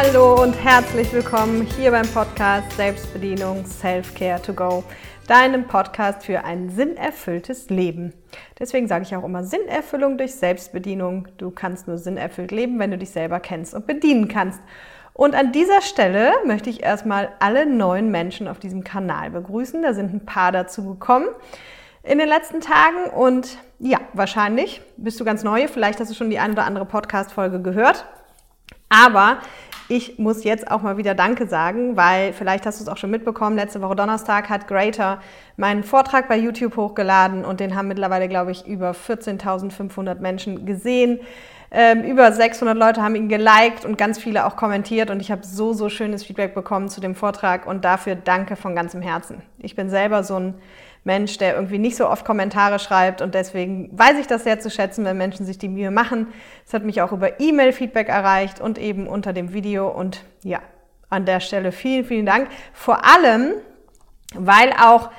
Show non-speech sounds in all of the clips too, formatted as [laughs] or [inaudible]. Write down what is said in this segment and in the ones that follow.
Hallo und herzlich willkommen hier beim Podcast Selbstbedienung Self-Care to Go, deinem Podcast für ein sinnerfülltes Leben. Deswegen sage ich auch immer Sinnerfüllung durch Selbstbedienung. Du kannst nur sinnerfüllt leben, wenn du dich selber kennst und bedienen kannst. Und an dieser Stelle möchte ich erstmal alle neuen Menschen auf diesem Kanal begrüßen. Da sind ein paar dazu gekommen in den letzten Tagen und ja, wahrscheinlich bist du ganz neu. Vielleicht hast du schon die eine oder andere Podcast-Folge gehört. Aber ich muss jetzt auch mal wieder Danke sagen, weil vielleicht hast du es auch schon mitbekommen, letzte Woche Donnerstag hat Greater meinen Vortrag bei YouTube hochgeladen und den haben mittlerweile, glaube ich, über 14.500 Menschen gesehen. Ähm, über 600 Leute haben ihn geliked und ganz viele auch kommentiert und ich habe so, so schönes Feedback bekommen zu dem Vortrag und dafür danke von ganzem Herzen. Ich bin selber so ein Mensch, der irgendwie nicht so oft Kommentare schreibt und deswegen weiß ich das sehr zu schätzen, wenn Menschen sich die Mühe machen. Es hat mich auch über E-Mail-Feedback erreicht und eben unter dem Video und ja, an der Stelle vielen, vielen Dank. Vor allem, weil auch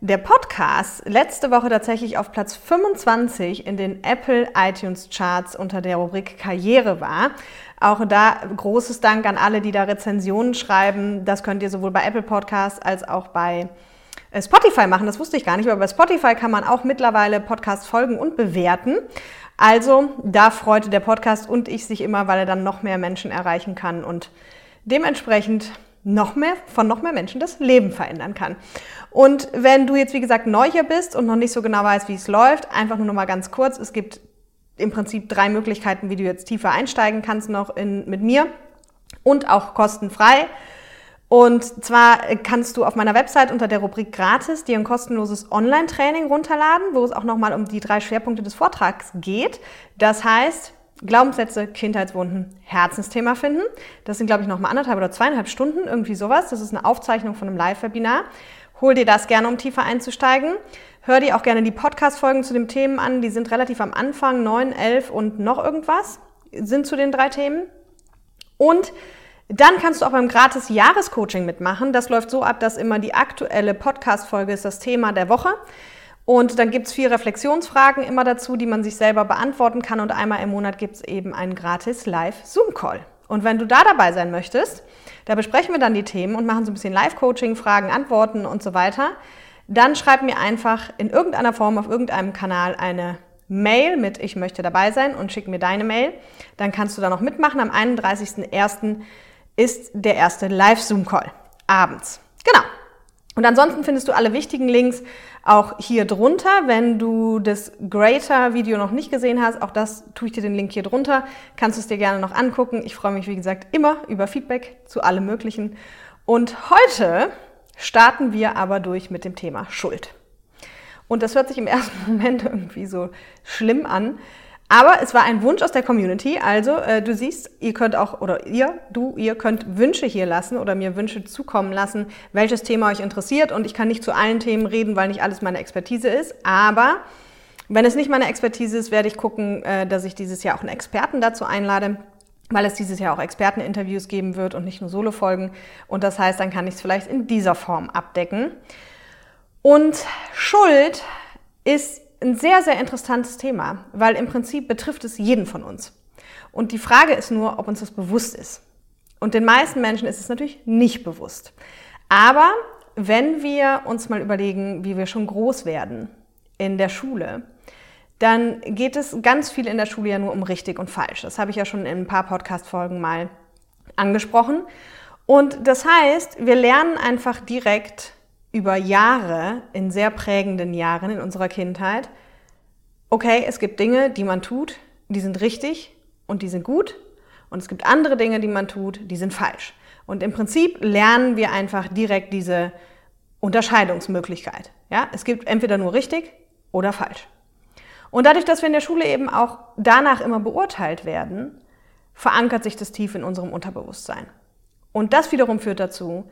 der Podcast letzte Woche tatsächlich auf Platz 25 in den Apple iTunes Charts unter der Rubrik Karriere war. Auch da großes Dank an alle, die da Rezensionen schreiben. Das könnt ihr sowohl bei Apple Podcasts als auch bei Spotify machen. Das wusste ich gar nicht, aber bei Spotify kann man auch mittlerweile Podcasts folgen und bewerten. Also da freute der Podcast und ich sich immer, weil er dann noch mehr Menschen erreichen kann und dementsprechend noch mehr, von noch mehr Menschen das Leben verändern kann. Und wenn du jetzt, wie gesagt, neu hier bist und noch nicht so genau weißt, wie es läuft, einfach nur noch mal ganz kurz. Es gibt im Prinzip drei Möglichkeiten, wie du jetzt tiefer einsteigen kannst noch in, mit mir und auch kostenfrei. Und zwar kannst du auf meiner Website unter der Rubrik Gratis dir ein kostenloses Online-Training runterladen, wo es auch nochmal um die drei Schwerpunkte des Vortrags geht. Das heißt, Glaubenssätze, Kindheitswunden, Herzensthema finden. Das sind, glaube ich, nochmal anderthalb oder zweieinhalb Stunden, irgendwie sowas. Das ist eine Aufzeichnung von einem Live-Webinar. Hol dir das gerne, um tiefer einzusteigen. Hör dir auch gerne die Podcast-Folgen zu den Themen an. Die sind relativ am Anfang, 9, 11 und noch irgendwas sind zu den drei Themen. Und dann kannst du auch beim gratis Jahrescoaching mitmachen. Das läuft so ab, dass immer die aktuelle Podcast-Folge ist das Thema der Woche. Und dann gibt's vier Reflexionsfragen immer dazu, die man sich selber beantworten kann. Und einmal im Monat gibt's eben einen gratis Live-Zoom-Call. Und wenn du da dabei sein möchtest, da besprechen wir dann die Themen und machen so ein bisschen Live-Coaching, Fragen, Antworten und so weiter. Dann schreib mir einfach in irgendeiner Form auf irgendeinem Kanal eine Mail mit Ich möchte dabei sein und schick mir deine Mail. Dann kannst du da noch mitmachen. Am 31.01 ist der erste Live-Zoom-Call abends. Genau. Und ansonsten findest du alle wichtigen Links auch hier drunter. Wenn du das Greater-Video noch nicht gesehen hast, auch das tue ich dir den Link hier drunter, kannst du es dir gerne noch angucken. Ich freue mich, wie gesagt, immer über Feedback zu allem Möglichen. Und heute starten wir aber durch mit dem Thema Schuld. Und das hört sich im [laughs] ersten Moment irgendwie so schlimm an. Aber es war ein Wunsch aus der Community. Also äh, du siehst, ihr könnt auch, oder ihr, du, ihr könnt Wünsche hier lassen oder mir Wünsche zukommen lassen, welches Thema euch interessiert. Und ich kann nicht zu allen Themen reden, weil nicht alles meine Expertise ist. Aber wenn es nicht meine Expertise ist, werde ich gucken, äh, dass ich dieses Jahr auch einen Experten dazu einlade weil es dieses Jahr auch Experteninterviews geben wird und nicht nur Solo-Folgen. Und das heißt, dann kann ich es vielleicht in dieser Form abdecken. Und Schuld ist ein sehr, sehr interessantes Thema, weil im Prinzip betrifft es jeden von uns. Und die Frage ist nur, ob uns das bewusst ist. Und den meisten Menschen ist es natürlich nicht bewusst. Aber wenn wir uns mal überlegen, wie wir schon groß werden in der Schule, dann geht es ganz viel in der Schule ja nur um richtig und falsch. Das habe ich ja schon in ein paar Podcast-Folgen mal angesprochen. Und das heißt, wir lernen einfach direkt über Jahre, in sehr prägenden Jahren in unserer Kindheit, okay, es gibt Dinge, die man tut, die sind richtig und die sind gut. Und es gibt andere Dinge, die man tut, die sind falsch. Und im Prinzip lernen wir einfach direkt diese Unterscheidungsmöglichkeit. Ja, es gibt entweder nur richtig oder falsch. Und dadurch, dass wir in der Schule eben auch danach immer beurteilt werden, verankert sich das tief in unserem Unterbewusstsein. Und das wiederum führt dazu,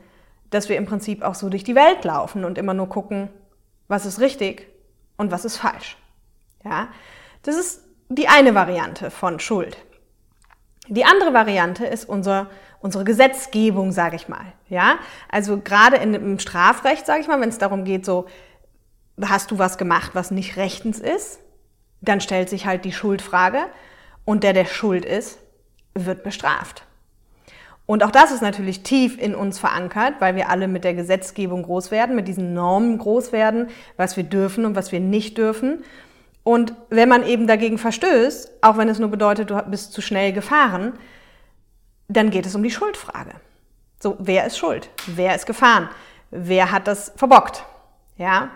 dass wir im Prinzip auch so durch die Welt laufen und immer nur gucken, was ist richtig und was ist falsch. Ja, das ist die eine Variante von Schuld. Die andere Variante ist unser, unsere Gesetzgebung, sage ich mal. Ja, also gerade im Strafrecht, sage ich mal, wenn es darum geht, so hast du was gemacht, was nicht rechtens ist, dann stellt sich halt die Schuldfrage und der, der schuld ist, wird bestraft. Und auch das ist natürlich tief in uns verankert, weil wir alle mit der Gesetzgebung groß werden, mit diesen Normen groß werden, was wir dürfen und was wir nicht dürfen. Und wenn man eben dagegen verstößt, auch wenn es nur bedeutet, du bist zu schnell gefahren, dann geht es um die Schuldfrage. So, wer ist schuld? Wer ist gefahren? Wer hat das verbockt? Ja?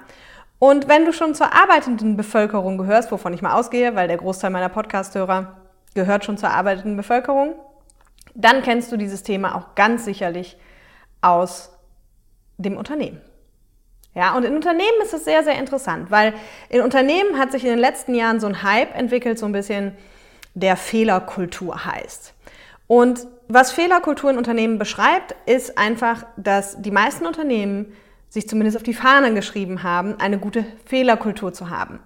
Und wenn du schon zur arbeitenden Bevölkerung gehörst, wovon ich mal ausgehe, weil der Großteil meiner Podcasthörer gehört schon zur arbeitenden Bevölkerung, dann kennst du dieses Thema auch ganz sicherlich aus dem Unternehmen. Ja, und in Unternehmen ist es sehr, sehr interessant, weil in Unternehmen hat sich in den letzten Jahren so ein Hype entwickelt, so ein bisschen der Fehlerkultur heißt. Und was Fehlerkultur in Unternehmen beschreibt, ist einfach, dass die meisten Unternehmen sich zumindest auf die Fahnen geschrieben haben, eine gute Fehlerkultur zu haben.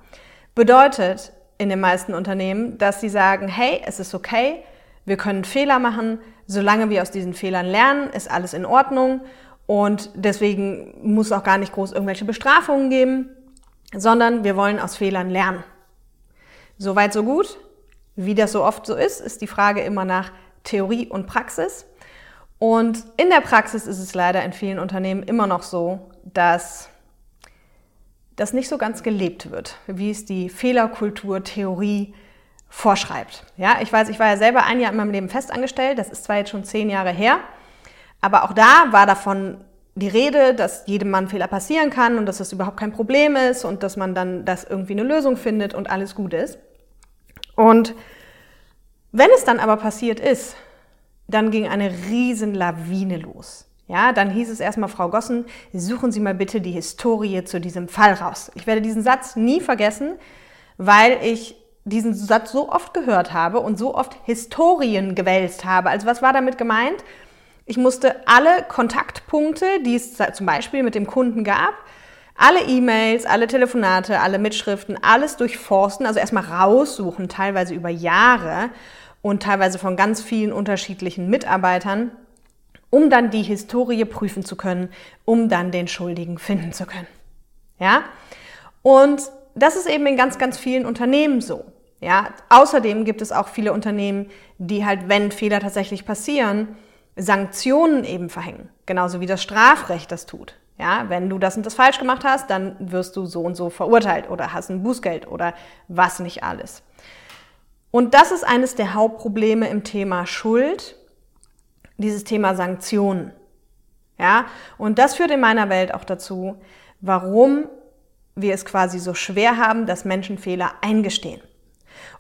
Bedeutet in den meisten Unternehmen, dass sie sagen, hey, es ist okay, wir können Fehler machen, solange wir aus diesen Fehlern lernen, ist alles in Ordnung und deswegen muss es auch gar nicht groß irgendwelche Bestrafungen geben, sondern wir wollen aus Fehlern lernen. Soweit so gut. Wie das so oft so ist, ist die Frage immer nach Theorie und Praxis. Und in der Praxis ist es leider in vielen Unternehmen immer noch so, dass das nicht so ganz gelebt wird, wie es die Fehlerkultur, Theorie vorschreibt. Ja, ich weiß, ich war ja selber ein Jahr in meinem Leben festangestellt, das ist zwar jetzt schon zehn Jahre her, aber auch da war davon die Rede, dass jedem Mann Fehler passieren kann und dass das überhaupt kein Problem ist und dass man dann das irgendwie eine Lösung findet und alles gut ist. Und wenn es dann aber passiert ist, dann ging eine riesen Lawine los. Ja, dann hieß es erstmal, Frau Gossen, suchen Sie mal bitte die Historie zu diesem Fall raus. Ich werde diesen Satz nie vergessen, weil ich diesen Satz so oft gehört habe und so oft Historien gewälzt habe. Also was war damit gemeint? Ich musste alle Kontaktpunkte, die es zum Beispiel mit dem Kunden gab, alle E-Mails, alle Telefonate, alle Mitschriften, alles durchforsten, also erstmal raussuchen, teilweise über Jahre und teilweise von ganz vielen unterschiedlichen Mitarbeitern um dann die Historie prüfen zu können, um dann den Schuldigen finden zu können. Ja? Und das ist eben in ganz, ganz vielen Unternehmen so. Ja? Außerdem gibt es auch viele Unternehmen, die halt, wenn Fehler tatsächlich passieren, Sanktionen eben verhängen. Genauso wie das Strafrecht das tut. Ja, wenn du das und das falsch gemacht hast, dann wirst du so und so verurteilt oder hast ein Bußgeld oder was nicht alles. Und das ist eines der Hauptprobleme im Thema Schuld, dieses Thema Sanktionen. Ja, und das führt in meiner Welt auch dazu, warum wir es quasi so schwer haben, dass Menschen Fehler eingestehen.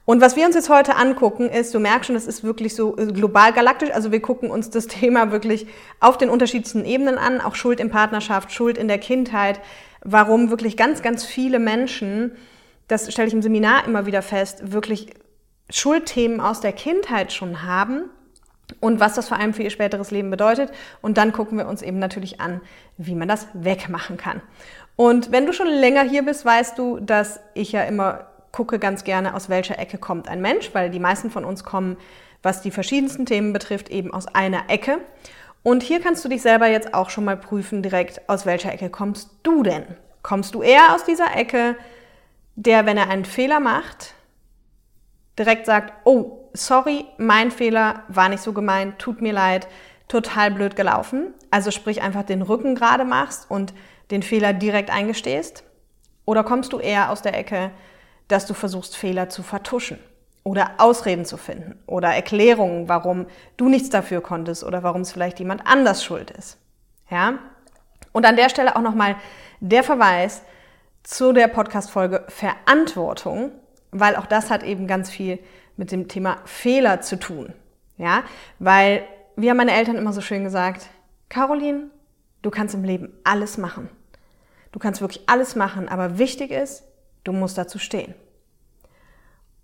Und was wir uns jetzt heute angucken, ist, du merkst schon, das ist wirklich so äh, global galaktisch. Also wir gucken uns das [laughs] Thema wirklich auf den unterschiedlichsten Ebenen an, auch Schuld in Partnerschaft, Schuld in der Kindheit, warum wirklich ganz, ganz viele Menschen, das stelle ich im Seminar immer wieder fest, wirklich Schuldthemen aus der Kindheit schon haben und was das vor allem für ihr späteres Leben bedeutet. Und dann gucken wir uns eben natürlich an, wie man das wegmachen kann. Und wenn du schon länger hier bist, weißt du, dass ich ja immer gucke ganz gerne, aus welcher Ecke kommt ein Mensch, weil die meisten von uns kommen, was die verschiedensten Themen betrifft, eben aus einer Ecke. Und hier kannst du dich selber jetzt auch schon mal prüfen, direkt, aus welcher Ecke kommst du denn? Kommst du eher aus dieser Ecke, der, wenn er einen Fehler macht, direkt sagt, oh, sorry, mein Fehler war nicht so gemeint, tut mir leid, total blöd gelaufen. Also sprich einfach den Rücken gerade machst und den Fehler direkt eingestehst? Oder kommst du eher aus der Ecke, dass du versuchst, Fehler zu vertuschen oder Ausreden zu finden oder Erklärungen, warum du nichts dafür konntest oder warum es vielleicht jemand anders schuld ist? Ja? Und an der Stelle auch nochmal der Verweis zu der Podcast-Folge Verantwortung, weil auch das hat eben ganz viel mit dem Thema Fehler zu tun. Ja, weil, wie haben meine Eltern immer so schön gesagt, Caroline, du kannst im Leben alles machen. Du kannst wirklich alles machen, aber wichtig ist, du musst dazu stehen.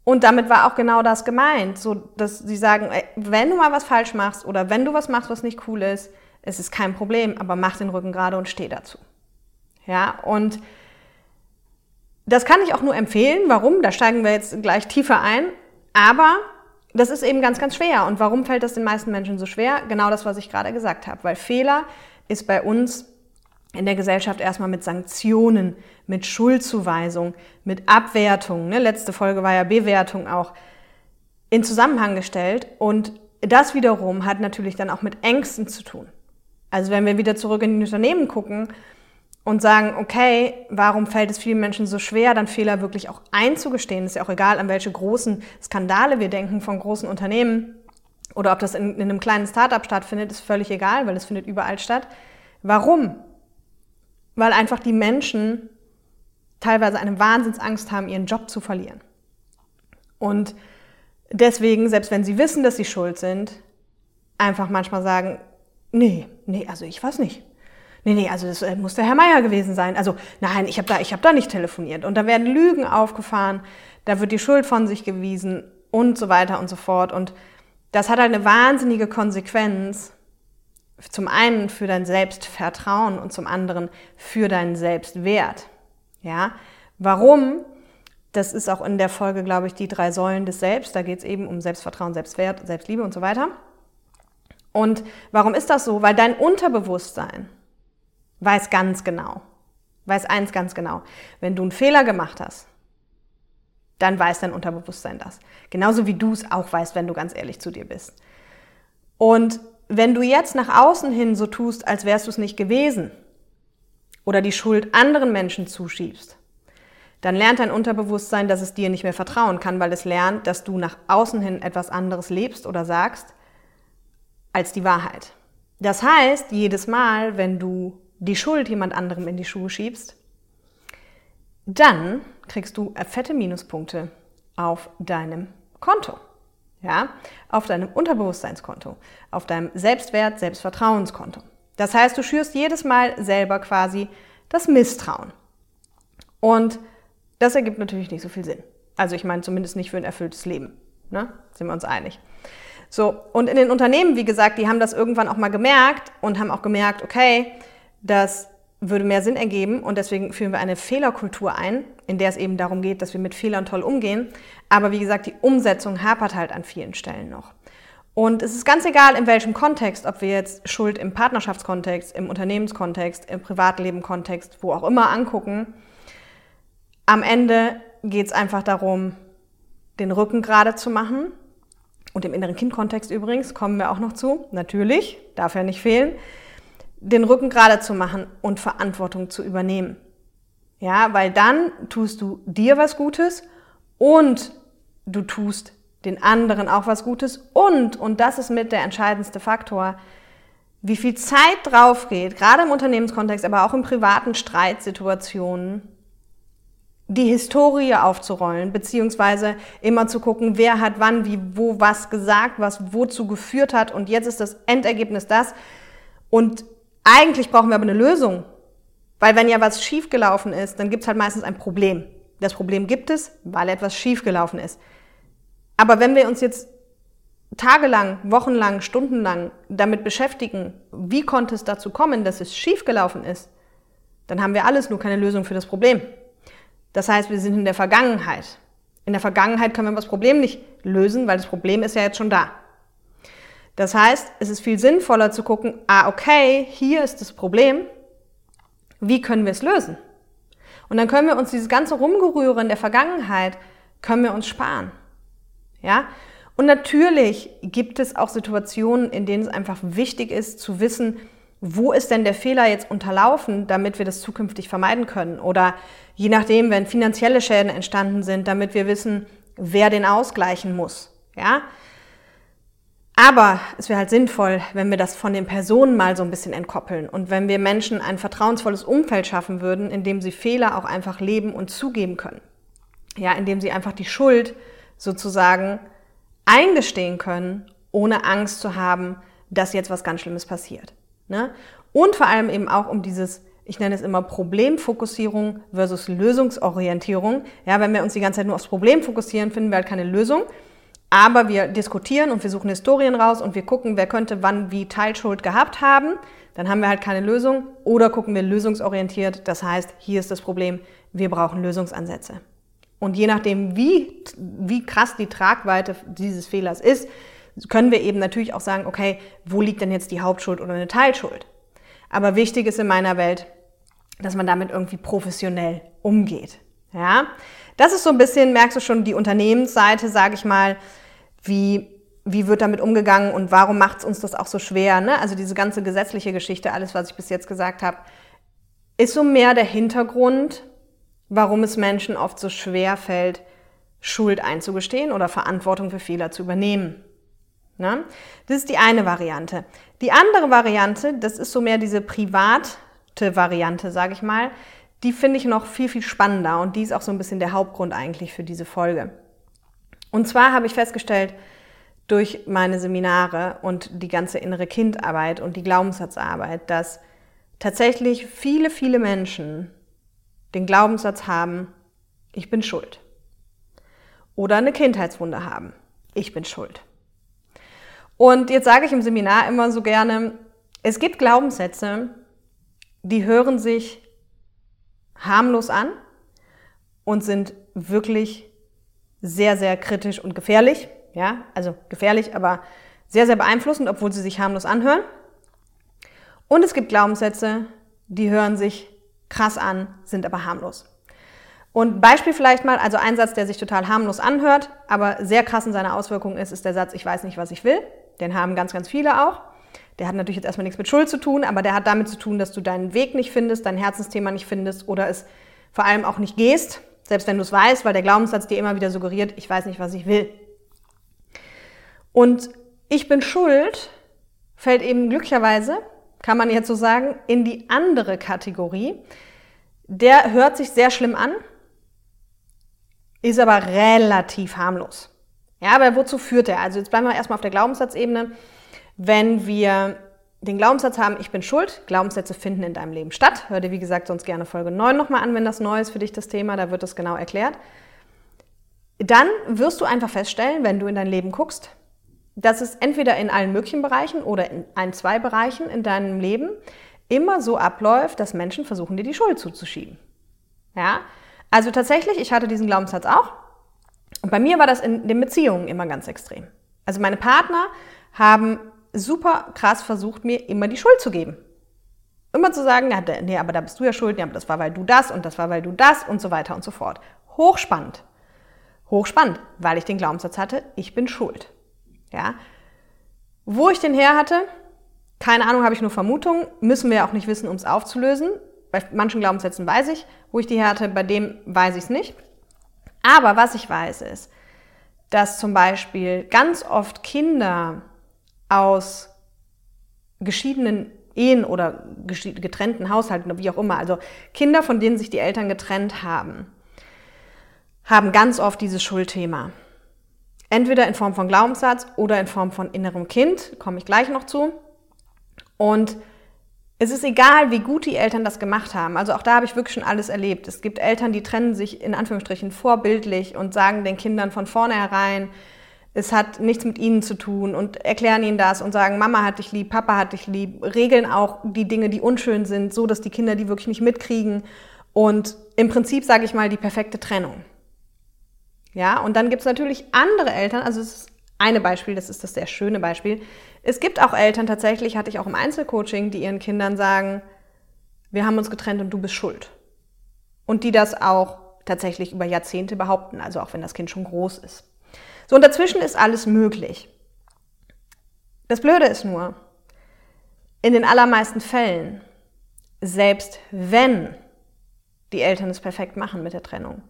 Und damit war auch genau das gemeint, so dass sie sagen, wenn du mal was falsch machst oder wenn du was machst, was nicht cool ist, es ist kein Problem, aber mach den Rücken gerade und steh dazu. Ja, und das kann ich auch nur empfehlen. Warum? Da steigen wir jetzt gleich tiefer ein. Aber das ist eben ganz, ganz schwer. Und warum fällt das den meisten Menschen so schwer? Genau das, was ich gerade gesagt habe. Weil Fehler ist bei uns in der Gesellschaft erstmal mit Sanktionen, mit Schuldzuweisung, mit Abwertung, ne? letzte Folge war ja Bewertung auch, in Zusammenhang gestellt. Und das wiederum hat natürlich dann auch mit Ängsten zu tun. Also wenn wir wieder zurück in die Unternehmen gucken und sagen, okay, warum fällt es vielen Menschen so schwer, dann Fehler wirklich auch einzugestehen? Ist ja auch egal, an welche großen Skandale wir denken von großen Unternehmen oder ob das in, in einem kleinen Startup stattfindet, ist völlig egal, weil es findet überall statt. Warum? Weil einfach die Menschen teilweise eine Wahnsinnsangst haben, ihren Job zu verlieren. Und deswegen, selbst wenn sie wissen, dass sie schuld sind, einfach manchmal sagen, nee, nee, also ich weiß nicht. Nee, nee, also das äh, muss der Herr Meier gewesen sein. Also nein, ich habe da, hab da nicht telefoniert. Und da werden Lügen aufgefahren, da wird die Schuld von sich gewiesen und so weiter und so fort. Und das hat eine wahnsinnige Konsequenz. Zum einen für dein Selbstvertrauen und zum anderen für deinen Selbstwert. Ja, warum? Das ist auch in der Folge, glaube ich, die drei Säulen des Selbst. Da geht es eben um Selbstvertrauen, Selbstwert, Selbstliebe und so weiter. Und warum ist das so? Weil dein Unterbewusstsein weiß ganz genau, weiß eins ganz genau. Wenn du einen Fehler gemacht hast, dann weiß dein Unterbewusstsein das. Genauso wie du es auch weißt, wenn du ganz ehrlich zu dir bist. Und wenn du jetzt nach außen hin so tust, als wärst du es nicht gewesen oder die Schuld anderen Menschen zuschiebst, dann lernt dein Unterbewusstsein, dass es dir nicht mehr vertrauen kann, weil es lernt, dass du nach außen hin etwas anderes lebst oder sagst als die Wahrheit. Das heißt, jedes Mal, wenn du die Schuld jemand anderem in die Schuhe schiebst, dann kriegst du fette Minuspunkte auf deinem Konto. Ja, auf deinem Unterbewusstseinskonto, auf deinem Selbstwert, Selbstvertrauenskonto. Das heißt, du schürst jedes Mal selber quasi das Misstrauen. Und das ergibt natürlich nicht so viel Sinn. Also ich meine zumindest nicht für ein erfülltes Leben. Ne? Sind wir uns einig. So, und in den Unternehmen, wie gesagt, die haben das irgendwann auch mal gemerkt und haben auch gemerkt, okay, das würde mehr Sinn ergeben und deswegen führen wir eine Fehlerkultur ein, in der es eben darum geht, dass wir mit Fehlern toll umgehen. Aber wie gesagt, die Umsetzung hapert halt an vielen Stellen noch. Und es ist ganz egal, in welchem Kontext, ob wir jetzt Schuld im Partnerschaftskontext, im Unternehmenskontext, im Privatlebenkontext, wo auch immer angucken. Am Ende geht es einfach darum, den Rücken gerade zu machen. Und im inneren Kindkontext übrigens kommen wir auch noch zu. Natürlich, darf ja nicht fehlen den Rücken gerade zu machen und Verantwortung zu übernehmen. Ja, weil dann tust du dir was Gutes und du tust den anderen auch was Gutes und, und das ist mit der entscheidendste Faktor, wie viel Zeit drauf geht, gerade im Unternehmenskontext, aber auch in privaten Streitsituationen, die Historie aufzurollen, beziehungsweise immer zu gucken, wer hat wann, wie, wo, was gesagt, was wozu geführt hat und jetzt ist das Endergebnis das. Und eigentlich brauchen wir aber eine Lösung. Weil wenn ja was schiefgelaufen ist, dann gibt es halt meistens ein Problem. Das Problem gibt es, weil etwas schiefgelaufen ist. Aber wenn wir uns jetzt tagelang, wochenlang, stundenlang damit beschäftigen, wie konnte es dazu kommen, dass es schiefgelaufen ist, dann haben wir alles nur keine Lösung für das Problem. Das heißt, wir sind in der Vergangenheit. In der Vergangenheit können wir das Problem nicht lösen, weil das Problem ist ja jetzt schon da. Das heißt, es ist viel sinnvoller zu gucken, ah, okay, hier ist das Problem, wie können wir es lösen? Und dann können wir uns dieses ganze Rumgerühre in der Vergangenheit, können wir uns sparen. Ja? Und natürlich gibt es auch Situationen, in denen es einfach wichtig ist zu wissen, wo ist denn der Fehler jetzt unterlaufen, damit wir das zukünftig vermeiden können? Oder je nachdem, wenn finanzielle Schäden entstanden sind, damit wir wissen, wer den ausgleichen muss. Ja? Aber es wäre halt sinnvoll, wenn wir das von den Personen mal so ein bisschen entkoppeln und wenn wir Menschen ein vertrauensvolles Umfeld schaffen würden, in dem sie Fehler auch einfach leben und zugeben können. Ja, in dem sie einfach die Schuld sozusagen eingestehen können, ohne Angst zu haben, dass jetzt was ganz Schlimmes passiert. Ne? Und vor allem eben auch um dieses, ich nenne es immer Problemfokussierung versus Lösungsorientierung. Ja, wenn wir uns die ganze Zeit nur aufs Problem fokussieren, finden wir halt keine Lösung. Aber wir diskutieren und wir suchen Historien raus und wir gucken, wer könnte wann wie Teilschuld gehabt haben. Dann haben wir halt keine Lösung. Oder gucken wir lösungsorientiert. Das heißt, hier ist das Problem, wir brauchen Lösungsansätze. Und je nachdem, wie, wie krass die Tragweite dieses Fehlers ist, können wir eben natürlich auch sagen, okay, wo liegt denn jetzt die Hauptschuld oder eine Teilschuld? Aber wichtig ist in meiner Welt, dass man damit irgendwie professionell umgeht. Ja, das ist so ein bisschen, merkst du schon, die Unternehmensseite, sage ich mal, wie wie wird damit umgegangen und warum macht es uns das auch so schwer? Ne? Also diese ganze gesetzliche Geschichte, alles, was ich bis jetzt gesagt habe, ist so mehr der Hintergrund, warum es Menschen oft so schwer fällt, Schuld einzugestehen oder Verantwortung für Fehler zu übernehmen. Ne? Das ist die eine Variante. Die andere Variante, das ist so mehr diese private Variante, sage ich mal, die finde ich noch viel, viel spannender und die ist auch so ein bisschen der Hauptgrund eigentlich für diese Folge. Und zwar habe ich festgestellt, durch meine Seminare und die ganze innere Kindarbeit und die Glaubenssatzarbeit, dass tatsächlich viele, viele Menschen den Glaubenssatz haben, ich bin schuld. Oder eine Kindheitswunde haben, ich bin schuld. Und jetzt sage ich im Seminar immer so gerne, es gibt Glaubenssätze, die hören sich harmlos an und sind wirklich sehr, sehr kritisch und gefährlich. Ja, also gefährlich, aber sehr, sehr beeinflussend, obwohl sie sich harmlos anhören. Und es gibt Glaubenssätze, die hören sich krass an, sind aber harmlos. Und Beispiel vielleicht mal, also ein Satz, der sich total harmlos anhört, aber sehr krass in seiner Auswirkung ist, ist der Satz, ich weiß nicht, was ich will. Den haben ganz, ganz viele auch. Der hat natürlich jetzt erstmal nichts mit Schuld zu tun, aber der hat damit zu tun, dass du deinen Weg nicht findest, dein Herzensthema nicht findest oder es vor allem auch nicht gehst, selbst wenn du es weißt, weil der Glaubenssatz dir immer wieder suggeriert, ich weiß nicht, was ich will. Und ich bin schuld fällt eben glücklicherweise, kann man jetzt so sagen, in die andere Kategorie. Der hört sich sehr schlimm an, ist aber relativ harmlos. Ja, aber wozu führt er? Also jetzt bleiben wir erstmal auf der Glaubenssatzebene. Wenn wir den Glaubenssatz haben, ich bin schuld, Glaubenssätze finden in deinem Leben statt. Hör dir, wie gesagt, sonst gerne Folge 9 nochmal an, wenn das neu ist für dich das Thema, da wird das genau erklärt. Dann wirst du einfach feststellen, wenn du in dein Leben guckst, dass es entweder in allen möglichen Bereichen oder in ein, zwei Bereichen in deinem Leben immer so abläuft, dass Menschen versuchen, dir die Schuld zuzuschieben. Ja? Also tatsächlich, ich hatte diesen Glaubenssatz auch. Und bei mir war das in den Beziehungen immer ganz extrem. Also meine Partner haben super krass versucht, mir immer die Schuld zu geben. Immer zu sagen, ja, nee, aber da bist du ja schuld, ja, aber das war, weil du das und das war, weil du das und so weiter und so fort. Hochspannend. Hochspannend, weil ich den Glaubenssatz hatte, ich bin schuld. Ja. Wo ich den her hatte, keine Ahnung, habe ich nur Vermutungen, müssen wir auch nicht wissen, um es aufzulösen. Bei manchen Glaubenssätzen weiß ich, wo ich die her hatte, bei dem weiß ich es nicht. Aber was ich weiß ist, dass zum Beispiel ganz oft Kinder aus geschiedenen Ehen oder getrennten Haushalten, wie auch immer, also Kinder, von denen sich die Eltern getrennt haben, haben ganz oft dieses Schuldthema. Entweder in Form von Glaubenssatz oder in Form von innerem Kind, komme ich gleich noch zu. Und es ist egal, wie gut die Eltern das gemacht haben. Also auch da habe ich wirklich schon alles erlebt. Es gibt Eltern, die trennen sich in Anführungsstrichen vorbildlich und sagen den Kindern von vornherein, es hat nichts mit ihnen zu tun und erklären ihnen das und sagen, Mama hat dich lieb, Papa hat dich lieb, regeln auch die Dinge, die unschön sind, so dass die Kinder die wirklich nicht mitkriegen. Und im Prinzip sage ich mal die perfekte Trennung. Ja, und dann gibt es natürlich andere Eltern, also es ist eine Beispiel, das ist das sehr schöne Beispiel. Es gibt auch Eltern, tatsächlich hatte ich auch im Einzelcoaching, die ihren Kindern sagen, wir haben uns getrennt und du bist schuld. Und die das auch tatsächlich über Jahrzehnte behaupten, also auch wenn das Kind schon groß ist. So, und dazwischen ist alles möglich. Das Blöde ist nur, in den allermeisten Fällen, selbst wenn die Eltern es perfekt machen mit der Trennung,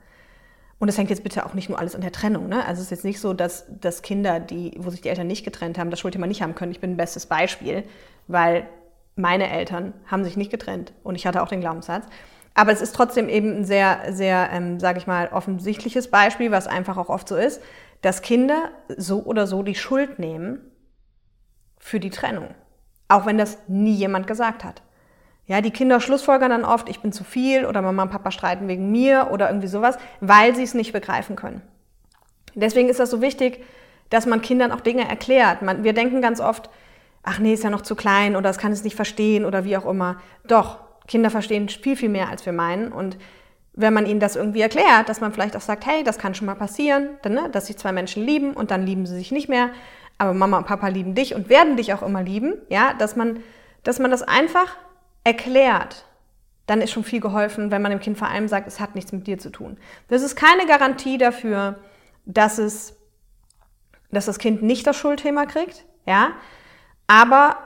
und das hängt jetzt bitte auch nicht nur alles an der Trennung. Ne? Also es ist jetzt nicht so, dass, dass Kinder, die, wo sich die Eltern nicht getrennt haben, das Schuldthema nicht haben können. Ich bin ein bestes Beispiel, weil meine Eltern haben sich nicht getrennt und ich hatte auch den Glaubenssatz. Aber es ist trotzdem eben ein sehr, sehr, ähm, sage ich mal, offensichtliches Beispiel, was einfach auch oft so ist, dass Kinder so oder so die Schuld nehmen für die Trennung. Auch wenn das nie jemand gesagt hat. Ja, die Kinder schlussfolgern dann oft, ich bin zu viel oder Mama und Papa streiten wegen mir oder irgendwie sowas, weil sie es nicht begreifen können. Deswegen ist das so wichtig, dass man Kindern auch Dinge erklärt. Man, wir denken ganz oft, ach nee, ist ja noch zu klein oder es kann es nicht verstehen oder wie auch immer. Doch, Kinder verstehen viel, viel mehr, als wir meinen. Und wenn man ihnen das irgendwie erklärt, dass man vielleicht auch sagt, hey, das kann schon mal passieren, dann, ne, dass sich zwei Menschen lieben und dann lieben sie sich nicht mehr, aber Mama und Papa lieben dich und werden dich auch immer lieben, ja, dass man, dass man das einfach erklärt, dann ist schon viel geholfen, wenn man dem Kind vor allem sagt, es hat nichts mit dir zu tun. Das ist keine Garantie dafür, dass es dass das Kind nicht das Schuldthema kriegt, ja, aber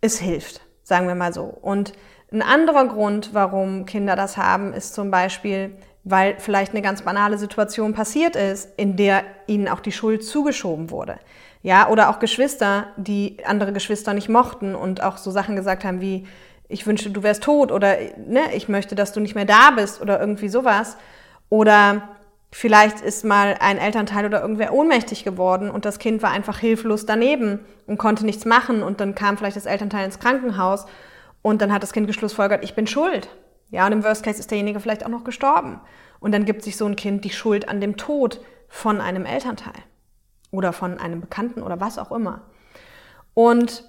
es hilft, sagen wir mal so. Und ein anderer Grund, warum Kinder das haben, ist zum Beispiel, weil vielleicht eine ganz banale Situation passiert ist, in der ihnen auch die Schuld zugeschoben wurde. Ja, oder auch Geschwister, die andere Geschwister nicht mochten und auch so Sachen gesagt haben wie, ich wünschte, du wärst tot oder ne, ich möchte, dass du nicht mehr da bist oder irgendwie sowas. Oder vielleicht ist mal ein Elternteil oder irgendwer ohnmächtig geworden und das Kind war einfach hilflos daneben und konnte nichts machen und dann kam vielleicht das Elternteil ins Krankenhaus und dann hat das Kind geschlussfolgert, ich bin schuld. Ja, und im Worst Case ist derjenige vielleicht auch noch gestorben. Und dann gibt sich so ein Kind die Schuld an dem Tod von einem Elternteil oder von einem Bekannten oder was auch immer. Und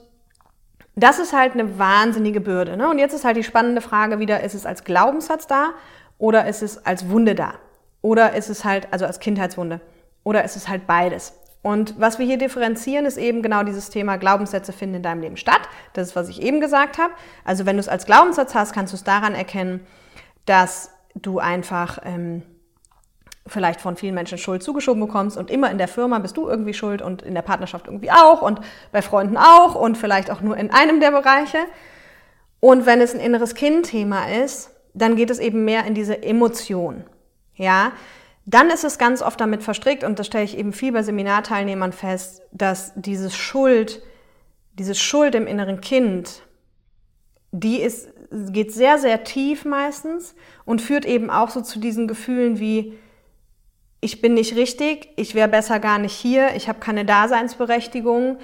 das ist halt eine wahnsinnige Bürde. Ne? Und jetzt ist halt die spannende Frage wieder, ist es als Glaubenssatz da oder ist es als Wunde da? Oder ist es halt, also als Kindheitswunde, oder ist es halt beides? Und was wir hier differenzieren, ist eben genau dieses Thema Glaubenssätze finden in deinem Leben statt. Das ist, was ich eben gesagt habe. Also wenn du es als Glaubenssatz hast, kannst du es daran erkennen, dass du einfach ähm, vielleicht von vielen Menschen Schuld zugeschoben bekommst und immer in der Firma bist du irgendwie schuld und in der Partnerschaft irgendwie auch und bei Freunden auch und vielleicht auch nur in einem der Bereiche. Und wenn es ein inneres Kind-Thema ist, dann geht es eben mehr in diese Emotion. Ja, dann ist es ganz oft damit verstrickt und das stelle ich eben viel bei Seminarteilnehmern fest, dass dieses Schuld, diese Schuld im inneren Kind, die ist, geht sehr, sehr tief meistens und führt eben auch so zu diesen Gefühlen wie, ich bin nicht richtig, ich wäre besser gar nicht hier, ich habe keine Daseinsberechtigung,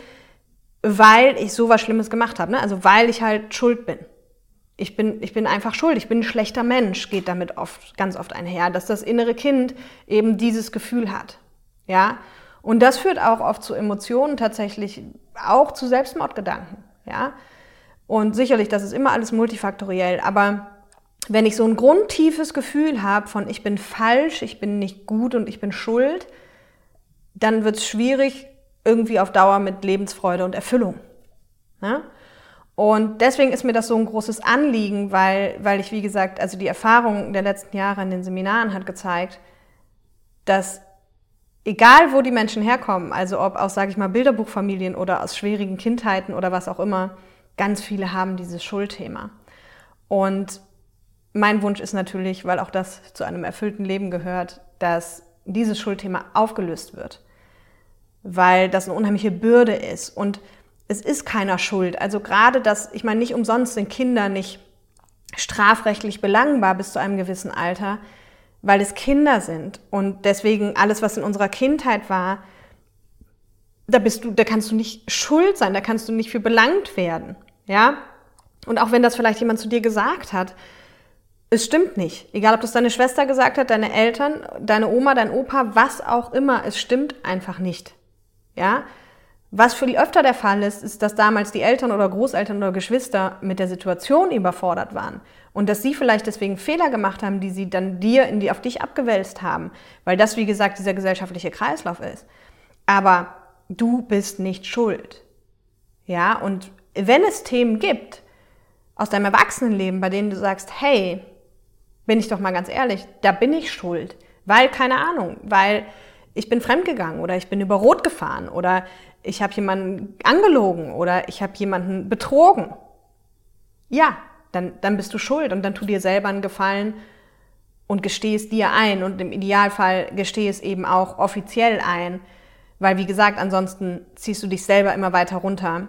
weil ich so was Schlimmes gemacht habe. Ne? Also weil ich halt schuld bin. Ich bin, ich bin einfach schuld, ich bin ein schlechter Mensch, geht damit oft, ganz oft einher, dass das innere Kind eben dieses Gefühl hat. Ja? Und das führt auch oft zu Emotionen, tatsächlich auch zu Selbstmordgedanken. Ja? Und sicherlich, das ist immer alles multifaktoriell, aber wenn ich so ein grundtiefes Gefühl habe von ich bin falsch, ich bin nicht gut und ich bin schuld, dann wird es schwierig irgendwie auf Dauer mit Lebensfreude und Erfüllung. Ja? Und deswegen ist mir das so ein großes Anliegen, weil, weil ich, wie gesagt, also die Erfahrung der letzten Jahre in den Seminaren hat gezeigt, dass egal wo die Menschen herkommen, also ob aus, sage ich mal, Bilderbuchfamilien oder aus schwierigen Kindheiten oder was auch immer, ganz viele haben dieses Schuldthema. Und mein Wunsch ist natürlich, weil auch das zu einem erfüllten Leben gehört, dass dieses Schuldthema aufgelöst wird. Weil das eine unheimliche Bürde ist. Und es ist keiner schuld. Also gerade das, ich meine, nicht umsonst sind Kinder nicht strafrechtlich belangbar bis zu einem gewissen Alter, weil es Kinder sind. Und deswegen alles, was in unserer Kindheit war, da bist du, da kannst du nicht schuld sein, da kannst du nicht für belangt werden. Ja? Und auch wenn das vielleicht jemand zu dir gesagt hat, es stimmt nicht. Egal, ob das deine Schwester gesagt hat, deine Eltern, deine Oma, dein Opa, was auch immer, es stimmt einfach nicht. Ja? Was viel öfter der Fall ist, ist, dass damals die Eltern oder Großeltern oder Geschwister mit der Situation überfordert waren und dass sie vielleicht deswegen Fehler gemacht haben, die sie dann dir in die auf dich abgewälzt haben, weil das wie gesagt dieser gesellschaftliche Kreislauf ist. Aber du bist nicht schuld. Ja, und wenn es Themen gibt aus deinem Erwachsenenleben, bei denen du sagst, hey, bin ich doch mal ganz ehrlich, da bin ich schuld. Weil, keine Ahnung, weil ich bin fremdgegangen oder ich bin über Rot gefahren oder ich habe jemanden angelogen oder ich habe jemanden betrogen. Ja, dann, dann bist du schuld und dann tu dir selber einen Gefallen und gesteh es dir ein und im Idealfall gesteh es eben auch offiziell ein, weil wie gesagt, ansonsten ziehst du dich selber immer weiter runter,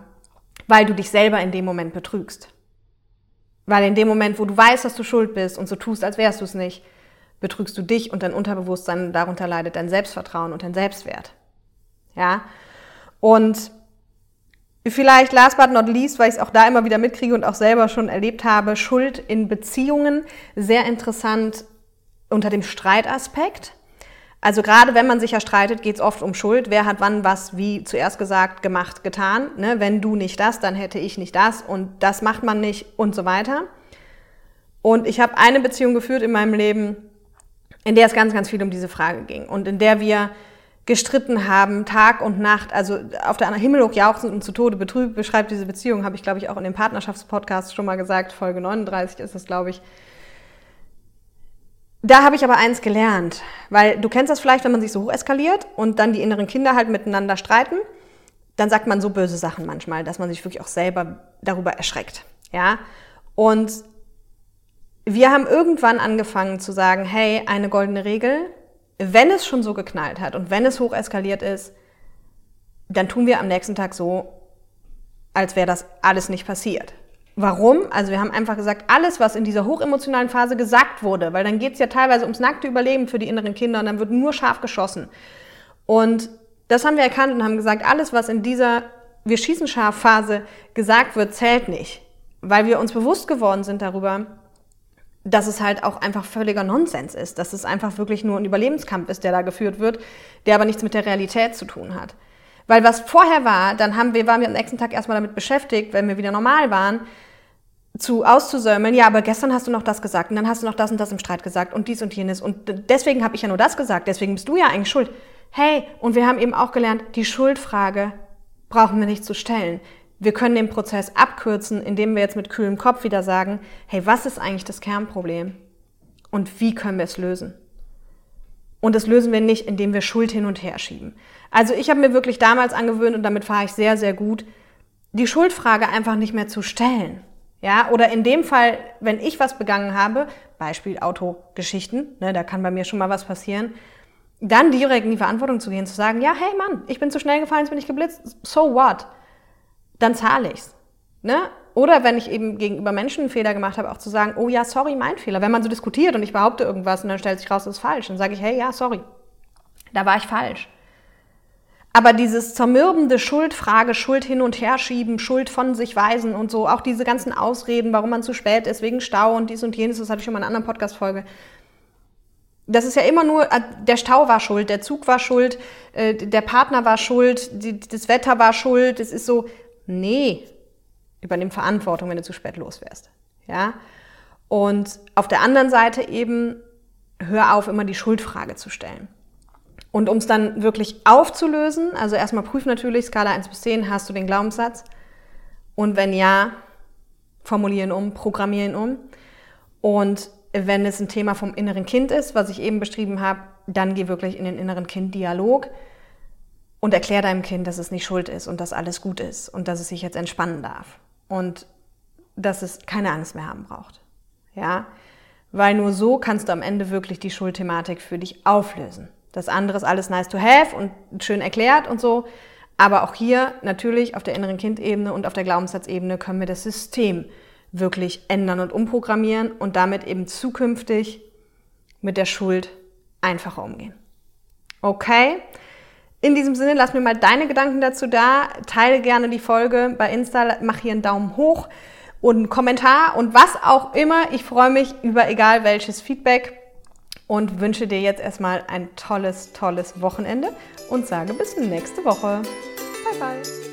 weil du dich selber in dem Moment betrügst. Weil in dem Moment, wo du weißt, dass du schuld bist und so tust, als wärst du es nicht, betrügst du dich und dein Unterbewusstsein, darunter leidet dein Selbstvertrauen und dein Selbstwert. Ja? Und vielleicht last but not least, weil ich es auch da immer wieder mitkriege und auch selber schon erlebt habe, Schuld in Beziehungen, sehr interessant unter dem Streitaspekt. Also gerade wenn man sich ja streitet, geht es oft um Schuld. Wer hat wann was wie zuerst gesagt, gemacht, getan. Ne? Wenn du nicht das, dann hätte ich nicht das und das macht man nicht und so weiter. Und ich habe eine Beziehung geführt in meinem Leben, in der es ganz, ganz viel um diese Frage ging und in der wir gestritten haben, Tag und Nacht, also auf der anderen Himmel hoch jauchzend und zu Tode betrübt, beschreibt diese Beziehung, habe ich, glaube ich, auch in dem Partnerschaftspodcast schon mal gesagt, Folge 39 ist das, glaube ich. da habe ich aber eins gelernt, weil du kennst das vielleicht, wenn man sich so hoch eskaliert und dann die inneren Kinder halt miteinander streiten, dann sagt man so böse Sachen manchmal, dass man sich wirklich auch selber darüber erschreckt. Ja? Und wir haben irgendwann angefangen zu sagen, hey, eine goldene Regel, wenn es schon so geknallt hat und wenn es hoch eskaliert ist, dann tun wir am nächsten Tag so, als wäre das alles nicht passiert. Warum? Also wir haben einfach gesagt, alles, was in dieser hochemotionalen Phase gesagt wurde, weil dann geht es ja teilweise ums nackte Überleben für die inneren Kinder und dann wird nur scharf geschossen. Und das haben wir erkannt und haben gesagt, alles, was in dieser wir schießen scharf Phase gesagt wird, zählt nicht. Weil wir uns bewusst geworden sind darüber, dass es halt auch einfach völliger Nonsens ist, dass es einfach wirklich nur ein Überlebenskampf ist, der da geführt wird, der aber nichts mit der Realität zu tun hat. Weil was vorher war, dann haben wir, waren wir am nächsten Tag erstmal damit beschäftigt, wenn wir wieder normal waren, zu auszusäumeln, ja, aber gestern hast du noch das gesagt und dann hast du noch das und das im Streit gesagt und dies und jenes und deswegen habe ich ja nur das gesagt, deswegen bist du ja eigentlich schuld. Hey, und wir haben eben auch gelernt, die Schuldfrage brauchen wir nicht zu stellen. Wir können den Prozess abkürzen, indem wir jetzt mit kühlem Kopf wieder sagen, hey, was ist eigentlich das Kernproblem und wie können wir es lösen? Und das lösen wir nicht, indem wir Schuld hin und her schieben. Also ich habe mir wirklich damals angewöhnt und damit fahre ich sehr, sehr gut, die Schuldfrage einfach nicht mehr zu stellen. Ja, oder in dem Fall, wenn ich was begangen habe, Beispiel Autogeschichten, ne, da kann bei mir schon mal was passieren, dann direkt in die Verantwortung zu gehen, zu sagen, ja, hey Mann, ich bin zu schnell gefallen, jetzt bin ich geblitzt, so what? Dann zahle ich's. Ne? Oder wenn ich eben gegenüber Menschen einen Fehler gemacht habe, auch zu sagen, oh ja, sorry, mein Fehler. Wenn man so diskutiert und ich behaupte irgendwas und dann stellt sich raus, das ist falsch, dann sage ich, hey, ja, sorry, da war ich falsch. Aber dieses zermürbende Schuldfrage, Schuld hin und her schieben, Schuld von sich weisen und so, auch diese ganzen Ausreden, warum man zu spät ist, wegen Stau und dies und jenes, das hatte ich schon mal in einer anderen Podcast-Folge. Das ist ja immer nur, äh, der Stau war schuld, der Zug war schuld, äh, der Partner war schuld, das Wetter war schuld. Es ist so, nee, übernimm Verantwortung, wenn du zu spät losfährst. Ja? Und auf der anderen Seite eben, hör auf, immer die Schuldfrage zu stellen. Und um es dann wirklich aufzulösen, also erstmal prüf natürlich, Skala 1 bis 10, hast du den Glaubenssatz? Und wenn ja, formulieren um, programmieren um. Und wenn es ein Thema vom inneren Kind ist, was ich eben beschrieben habe, dann geh wirklich in den inneren Kind-Dialog und erklär deinem Kind, dass es nicht schuld ist und dass alles gut ist und dass es sich jetzt entspannen darf und dass es keine Angst mehr haben braucht. Ja? Weil nur so kannst du am Ende wirklich die Schuldthematik für dich auflösen. Das andere ist alles nice to have und schön erklärt und so. Aber auch hier natürlich auf der inneren Kindebene und auf der Glaubenssatzebene können wir das System wirklich ändern und umprogrammieren und damit eben zukünftig mit der Schuld einfacher umgehen. Okay? In diesem Sinne, lass mir mal deine Gedanken dazu da. Teile gerne die Folge bei Insta, mach hier einen Daumen hoch und einen Kommentar und was auch immer. Ich freue mich über egal welches Feedback und wünsche dir jetzt erstmal ein tolles, tolles Wochenende und sage bis nächste Woche. Bye, bye.